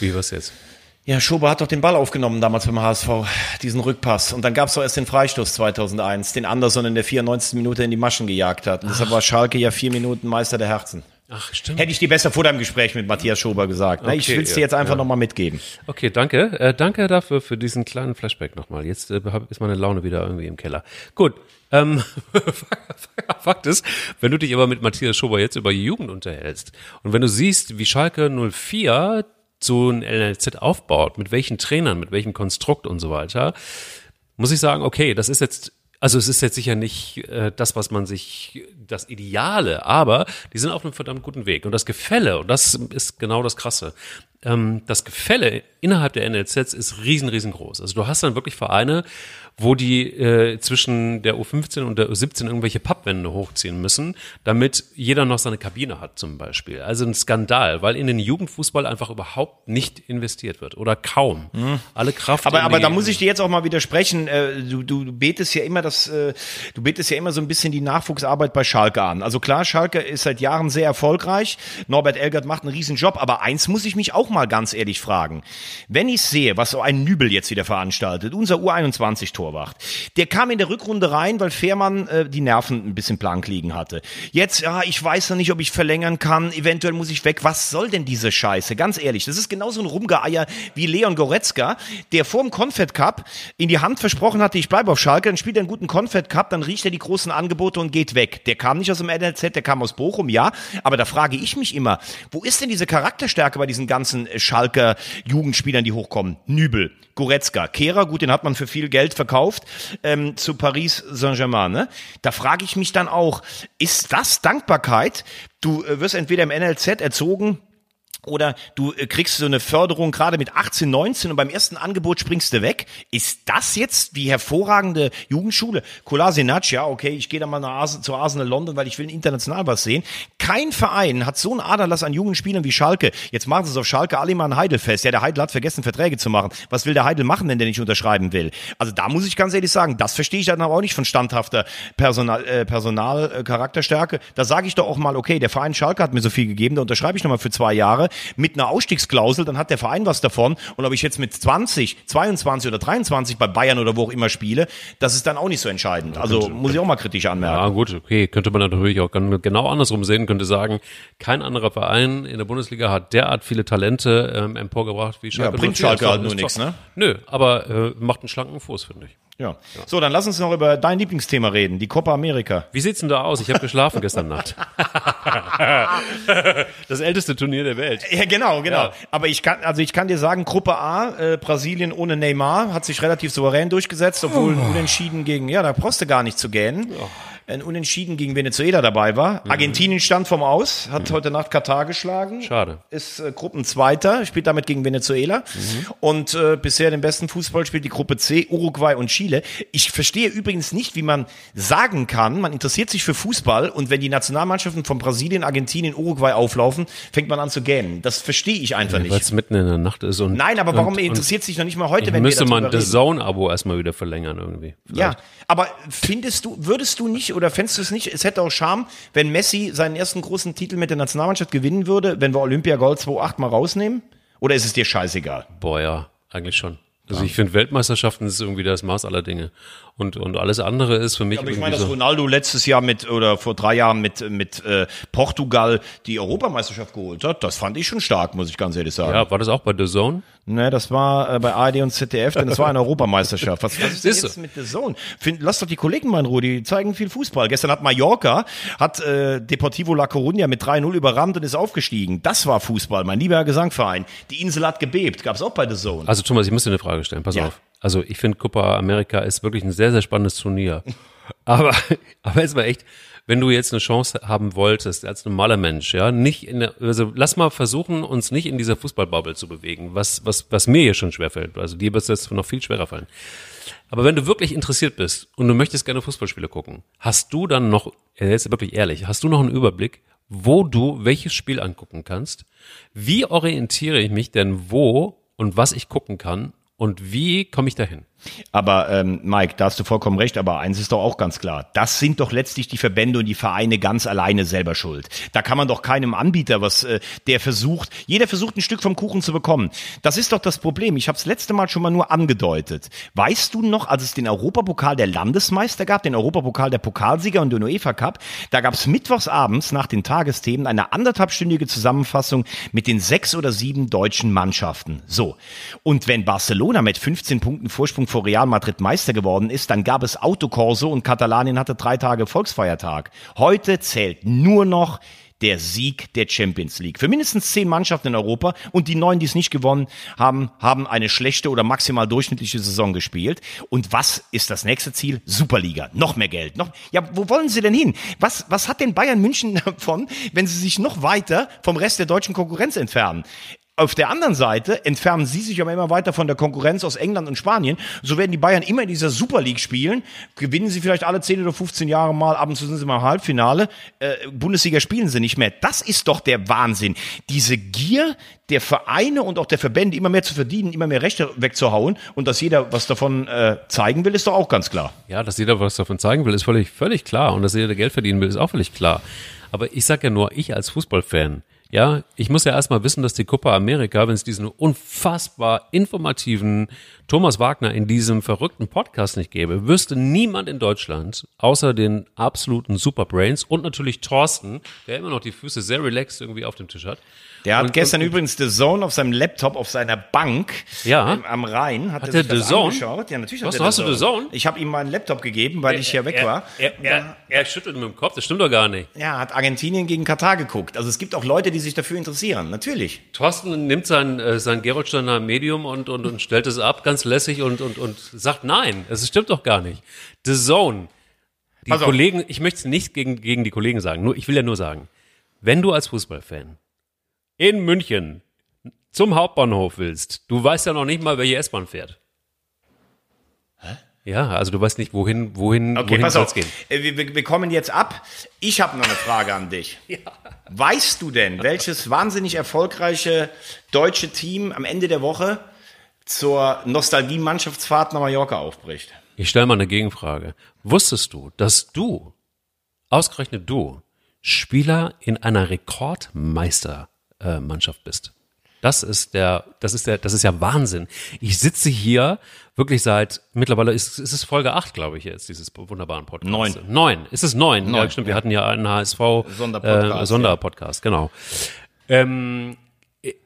Wie was jetzt? Ja, Schober hat doch den Ball aufgenommen damals beim HSV, diesen Rückpass. Und dann gab es doch erst den Freistoß 2001, den Anderson in der 94. Minute in die Maschen gejagt hat. Und deshalb war Schalke ja vier Minuten Meister der Herzen. Ach, stimmt. Hätte ich dir besser vor deinem Gespräch mit Matthias Schober gesagt. Okay, ich will es dir jetzt einfach ja. nochmal mitgeben. Okay, danke. Äh, danke dafür, für diesen kleinen Flashback nochmal. Jetzt äh, ist meine Laune wieder irgendwie im Keller. Gut. Ähm, Fakt ist, wenn du dich aber mit Matthias Schober jetzt über Jugend unterhältst und wenn du siehst, wie Schalke 04 so ein NLZ aufbaut, mit welchen Trainern, mit welchem Konstrukt und so weiter, muss ich sagen, okay, das ist jetzt also es ist jetzt sicher nicht äh, das, was man sich, das Ideale, aber die sind auf einem verdammt guten Weg. Und das Gefälle, und das ist genau das Krasse, ähm, das Gefälle innerhalb der NLZs ist riesen, riesengroß. Also du hast dann wirklich Vereine, wo die äh, zwischen der U15 und der U17 irgendwelche Pappwände hochziehen müssen, damit jeder noch seine Kabine hat zum Beispiel. Also ein Skandal, weil in den Jugendfußball einfach überhaupt nicht investiert wird oder kaum. Mhm. Alle Kraft. Aber, aber da muss ich dir jetzt auch mal widersprechen. Äh, du, du betest ja immer das, äh, du betest ja immer so ein bisschen die Nachwuchsarbeit bei Schalke an. Also klar, Schalke ist seit Jahren sehr erfolgreich. Norbert Elgert macht einen riesen Job, aber eins muss ich mich auch mal ganz ehrlich fragen. Wenn ich sehe, was so ein Nübel jetzt wieder veranstaltet, unser U21-Tor, Torwart. Der kam in der Rückrunde rein, weil Fährmann äh, die Nerven ein bisschen blank liegen hatte. Jetzt, ja, ich weiß noch nicht, ob ich verlängern kann, eventuell muss ich weg. Was soll denn diese Scheiße? Ganz ehrlich, das ist genauso ein Rumgeeier wie Leon Goretzka, der vor dem Confed Cup in die Hand versprochen hatte, ich bleibe auf Schalke, dann spielt er einen guten Confed Cup, dann riecht er die großen Angebote und geht weg. Der kam nicht aus dem NLZ, der kam aus Bochum, ja, aber da frage ich mich immer, wo ist denn diese Charakterstärke bei diesen ganzen Schalker Jugendspielern, die hochkommen? Nübel, Goretzka, Kehrer, gut, den hat man für viel Geld verkauft ähm, zu Paris Saint-Germain. Ne? Da frage ich mich dann auch, ist das Dankbarkeit? Du äh, wirst entweder im NLZ erzogen, oder du äh, kriegst so eine Förderung gerade mit 18, 19 und beim ersten Angebot springst du weg. Ist das jetzt die hervorragende Jugendschule? Kolasinac, ja, okay, ich gehe da mal nach Arsen, zu Arsenal London, weil ich will international was sehen. Kein Verein hat so einen Aderlass an jungen Spielern wie Schalke. Jetzt machen sie es auf Schalke alle mal ein Heidel fest. Ja, der Heidel hat vergessen, Verträge zu machen. Was will der Heidel machen, wenn der nicht unterschreiben will? Also da muss ich ganz ehrlich sagen, das verstehe ich dann aber auch nicht von standhafter Personal, äh, Personal äh, Charakterstärke. Da sage ich doch auch mal, okay, der Verein Schalke hat mir so viel gegeben, da unterschreibe ich nochmal für zwei Jahre mit einer Ausstiegsklausel, dann hat der Verein was davon. Und ob ich jetzt mit 20, 22 oder 23 bei Bayern oder wo auch immer spiele, das ist dann auch nicht so entscheidend. Also könnte, muss ich auch mal kritisch anmerken. Ja gut, okay, könnte man natürlich auch genau andersrum sehen, könnte sagen, kein anderer Verein in der Bundesliga hat derart viele Talente ähm, emporgebracht wie Schalke. Ja, bringt Schalke halt nur nichts, ne? Nö, aber äh, macht einen schlanken Fuß, finde ich. Ja. ja. So, dann lass uns noch über dein Lieblingsthema reden, die Copa America. Wie sieht's denn da aus? Ich habe geschlafen gestern Nacht. das älteste Turnier der Welt. Ja, genau, genau. Ja. Aber ich kann, also ich kann dir sagen, Gruppe A, äh, Brasilien ohne Neymar, hat sich relativ souverän durchgesetzt, obwohl oh. unentschieden gegen, ja, da brauchst du gar nicht zu gähnen. Oh. Ein Unentschieden gegen Venezuela dabei war. Mhm. Argentinien stand vom Aus, hat mhm. heute Nacht Katar geschlagen. Schade. Ist äh, Gruppenzweiter, spielt damit gegen Venezuela. Mhm. Und äh, bisher den besten Fußball spielt die Gruppe C, Uruguay und Chile. Ich verstehe übrigens nicht, wie man sagen kann, man interessiert sich für Fußball und wenn die Nationalmannschaften von Brasilien, Argentinien, Uruguay auflaufen, fängt man an zu gähnen. Das verstehe ich einfach ja, nicht. Weil es mitten in der Nacht ist. Und, Nein, aber warum und, interessiert sich noch nicht mal heute, wenn müsste wir man das Zone-Abo erstmal wieder verlängern irgendwie. Vielleicht. Ja, aber findest du, würdest du nicht oder fändest du es nicht, es hätte auch Charme, wenn Messi seinen ersten großen Titel mit der Nationalmannschaft gewinnen würde, wenn wir Olympia Gold 2.8 mal rausnehmen? Oder ist es dir scheißegal? Boah, ja, eigentlich schon. Also ich finde Weltmeisterschaften ist irgendwie das Maß aller Dinge. Und, und alles andere ist für mich. Ja, aber ich meine, dass Ronaldo letztes Jahr mit oder vor drei Jahren mit, mit äh, Portugal die Europameisterschaft geholt hat, das fand ich schon stark, muss ich ganz ehrlich sagen. Ja, war das auch bei The Zone? Ne, das war äh, bei ARD und ZDF, denn es war eine Europameisterschaft. Was, was ist denn jetzt mit The Zone? Find, lass doch die Kollegen mal in Ruhe, die zeigen viel Fußball. Gestern hat Mallorca, hat äh, Deportivo La Coruña mit 3-0 überrannt und ist aufgestiegen. Das war Fußball, mein lieber Gesangverein. Die Insel hat gebebt, gab's auch bei The Zone. Also Thomas, ich muss dir eine Frage stellen, pass ja. auf. Also ich finde Copa America ist wirklich ein sehr, sehr spannendes Turnier. Aber, aber es war echt, wenn du jetzt eine Chance haben wolltest, als normaler Mensch, ja, nicht in der, also lass mal versuchen, uns nicht in dieser Fußballbubble zu bewegen, was, was, was mir hier schon schwerfällt. Also dir wird es jetzt noch viel schwerer fallen. Aber wenn du wirklich interessiert bist und du möchtest gerne Fußballspiele gucken, hast du dann noch, jetzt wirklich ehrlich, hast du noch einen Überblick, wo du welches Spiel angucken kannst? Wie orientiere ich mich denn wo und was ich gucken kann und wie komme ich dahin? Aber ähm, Mike, da hast du vollkommen recht, aber eins ist doch auch ganz klar. Das sind doch letztlich die Verbände und die Vereine ganz alleine selber schuld. Da kann man doch keinem Anbieter was, äh, der versucht, jeder versucht ein Stück vom Kuchen zu bekommen. Das ist doch das Problem. Ich habe es letzte Mal schon mal nur angedeutet. Weißt du noch, als es den Europapokal der Landesmeister gab, den Europapokal der Pokalsieger und den UEFA Cup, da gab es mittwochsabends nach den Tagesthemen eine anderthalbstündige Zusammenfassung mit den sechs oder sieben deutschen Mannschaften. So. Und wenn Barcelona mit 15 Punkten Vorsprung vor Real Madrid Meister geworden ist, dann gab es Autokorso und Katalanien hatte drei Tage Volksfeiertag. Heute zählt nur noch der Sieg der Champions League. Für mindestens zehn Mannschaften in Europa und die neun, die es nicht gewonnen haben, haben eine schlechte oder maximal durchschnittliche Saison gespielt. Und was ist das nächste Ziel? Superliga. Noch mehr Geld. Noch, ja, wo wollen sie denn hin? Was, was hat denn Bayern München davon, wenn sie sich noch weiter vom Rest der deutschen Konkurrenz entfernen? Auf der anderen Seite entfernen sie sich aber immer weiter von der Konkurrenz aus England und Spanien. So werden die Bayern immer in dieser Super League spielen. Gewinnen sie vielleicht alle 10 oder 15 Jahre mal, ab und zu sind sie mal im Halbfinale. Äh, Bundesliga spielen sie nicht mehr. Das ist doch der Wahnsinn. Diese Gier der Vereine und auch der Verbände immer mehr zu verdienen, immer mehr Rechte wegzuhauen und dass jeder was davon äh, zeigen will, ist doch auch ganz klar. Ja, dass jeder was davon zeigen will, ist völlig, völlig klar. Und dass jeder Geld verdienen will, ist auch völlig klar. Aber ich sag ja nur, ich als Fußballfan, ja, ich muss ja erstmal wissen, dass die Copa America, wenn es diesen unfassbar informativen Thomas Wagner in diesem verrückten Podcast nicht gäbe, wüsste niemand in Deutschland, außer den absoluten Superbrains und natürlich Thorsten, der immer noch die Füße sehr relaxed irgendwie auf dem Tisch hat, der hat und, gestern und, übrigens The Zone auf seinem Laptop auf seiner Bank ja. ähm, am Rhein hat, hat er sich The Zone angeschaut. Ja, natürlich Was, hat er hast The Zone. du The Zone? Ich habe ihm meinen Laptop gegeben, weil er, ich hier weg er, war. Er, er, er, schüttelt mit dem Kopf, das stimmt doch gar nicht. Ja, hat Argentinien gegen Katar geguckt. Also es gibt auch Leute, die sich dafür interessieren, natürlich. Thorsten nimmt sein, äh, sein Gerolsteiner Medium und, und, und stellt es ab, ganz lässig und, und, und sagt nein, es stimmt doch gar nicht. The Zone. Die Kollegen, ich möchte es nicht gegen, gegen die Kollegen sagen, nur, ich will ja nur sagen, wenn du als Fußballfan in München zum Hauptbahnhof willst, du weißt ja noch nicht mal, welche S-Bahn fährt. Hä? Ja, also du weißt nicht, wohin, wohin, okay, wohin soll es gehen. Äh, wir, wir, kommen jetzt ab. Ich habe noch eine Frage an dich. ja. Weißt du denn, welches wahnsinnig erfolgreiche deutsche Team am Ende der Woche zur Nostalgie-Mannschaftsfahrt nach Mallorca aufbricht? Ich stelle mal eine Gegenfrage. Wusstest du, dass du, ausgerechnet du, Spieler in einer Rekordmeister äh, Mannschaft bist. Das ist der, das ist der, das ist ja Wahnsinn. Ich sitze hier wirklich seit, mittlerweile ist, ist es Folge 8, glaube ich jetzt, dieses wunderbaren Podcasts. Neun. Neun. Ist es neun? neun. Ja, stimmt. Ja. Wir hatten ja einen HSV Sonderpodcast, äh, Sonderpodcast, ja. genau. Ähm,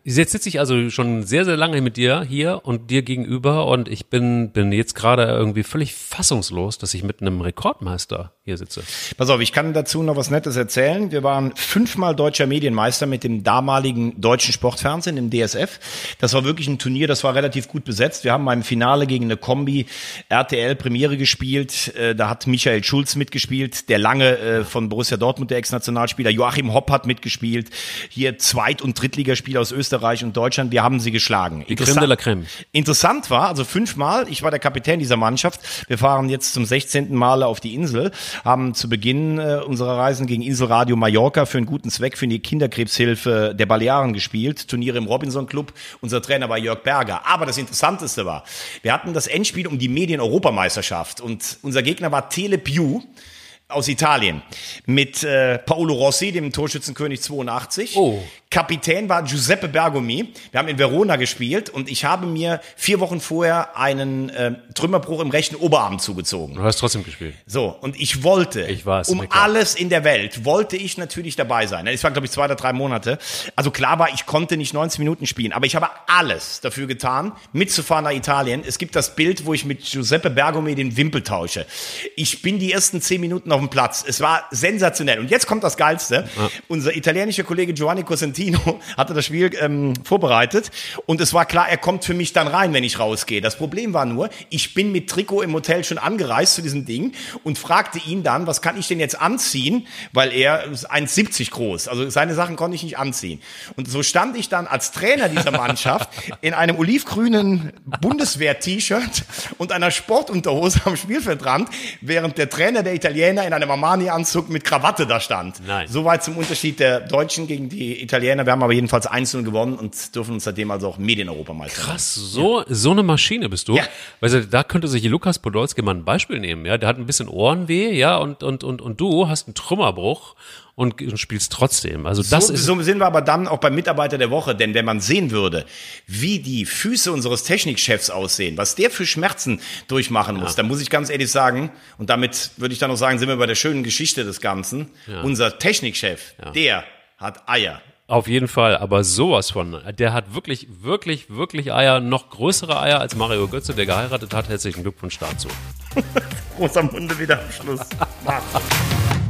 Jetzt sitze ich also schon sehr, sehr lange mit dir hier und dir gegenüber und ich bin, bin jetzt gerade irgendwie völlig fassungslos, dass ich mit einem Rekordmeister hier sitze. Pass auf, ich kann dazu noch was Nettes erzählen. Wir waren fünfmal deutscher Medienmeister mit dem damaligen deutschen Sportfernsehen, dem DSF. Das war wirklich ein Turnier, das war relativ gut besetzt. Wir haben beim Finale gegen eine Kombi RTL Premiere gespielt. Äh, da hat Michael Schulz mitgespielt, der lange äh, von Borussia Dortmund, der Ex-Nationalspieler. Joachim Hopp hat mitgespielt. Hier Zweit- und Drittligaspieler aus Österreich und Deutschland. Wir haben sie geschlagen. Die Creme de la Creme. Interessant war, also fünfmal, ich war der Kapitän dieser Mannschaft. Wir fahren jetzt zum 16. Male auf die Insel, haben zu Beginn äh, unserer Reisen gegen Inselradio Mallorca für einen guten Zweck für die Kinderkrebshilfe der Balearen gespielt. Turniere im Robinson Club. Unser Trainer war Jörg Berger. Aber das Interessanteste war, wir hatten das Endspiel um die Medien-Europameisterschaft und unser Gegner war Telepiu aus Italien mit äh, Paolo Rossi, dem Torschützenkönig 82. Oh. Kapitän war Giuseppe Bergomi. Wir haben in Verona gespielt und ich habe mir vier Wochen vorher einen äh, Trümmerbruch im rechten Oberarm zugezogen. Du hast trotzdem gespielt. So, und ich wollte, ich weiß, um alles in der Welt, wollte ich natürlich dabei sein. Es waren, glaube ich, zwei oder drei Monate. Also klar war, ich konnte nicht 90 Minuten spielen, aber ich habe alles dafür getan, mitzufahren nach Italien. Es gibt das Bild, wo ich mit Giuseppe Bergomi den Wimpel tausche. Ich bin die ersten zehn Minuten auf dem Platz. Es war sensationell. Und jetzt kommt das Geilste. Ja. Unser italienischer Kollege Giovanni Cosentino Trentino hatte das Spiel ähm, vorbereitet und es war klar, er kommt für mich dann rein, wenn ich rausgehe. Das Problem war nur, ich bin mit Trikot im Hotel schon angereist zu diesem Ding und fragte ihn dann, was kann ich denn jetzt anziehen, weil er ist 1,70 groß, also seine Sachen konnte ich nicht anziehen. Und so stand ich dann als Trainer dieser Mannschaft in einem olivgrünen Bundeswehr-T-Shirt und einer Sportunterhose am Spielfeldrand, während der Trainer der Italiener in einem Armani-Anzug mit Krawatte da stand. Nein. Soweit zum Unterschied der Deutschen gegen die Italiener. Italiener. Wir haben aber jedenfalls einzeln gewonnen und dürfen uns seitdem also auch Medieneuropameister Krass, so, ja. so eine Maschine bist du. Ja. Weißt du, da könnte sich Lukas Podolski mal ein Beispiel nehmen, ja. Der hat ein bisschen Ohrenweh, ja, und, und, und, und du hast einen Trümmerbruch und, und spielst trotzdem. Also das so, ist so sind wir aber dann auch beim Mitarbeiter der Woche, denn wenn man sehen würde, wie die Füße unseres Technikchefs aussehen, was der für Schmerzen durchmachen muss, ja. dann muss ich ganz ehrlich sagen, und damit würde ich dann noch sagen, sind wir bei der schönen Geschichte des Ganzen. Ja. Unser Technikchef, ja. der hat Eier. Auf jeden Fall, aber sowas von. Der hat wirklich, wirklich, wirklich Eier, noch größere Eier als Mario Götze, der geheiratet hat. Herzlichen Glückwunsch dazu. Großer Munde wieder am Schluss.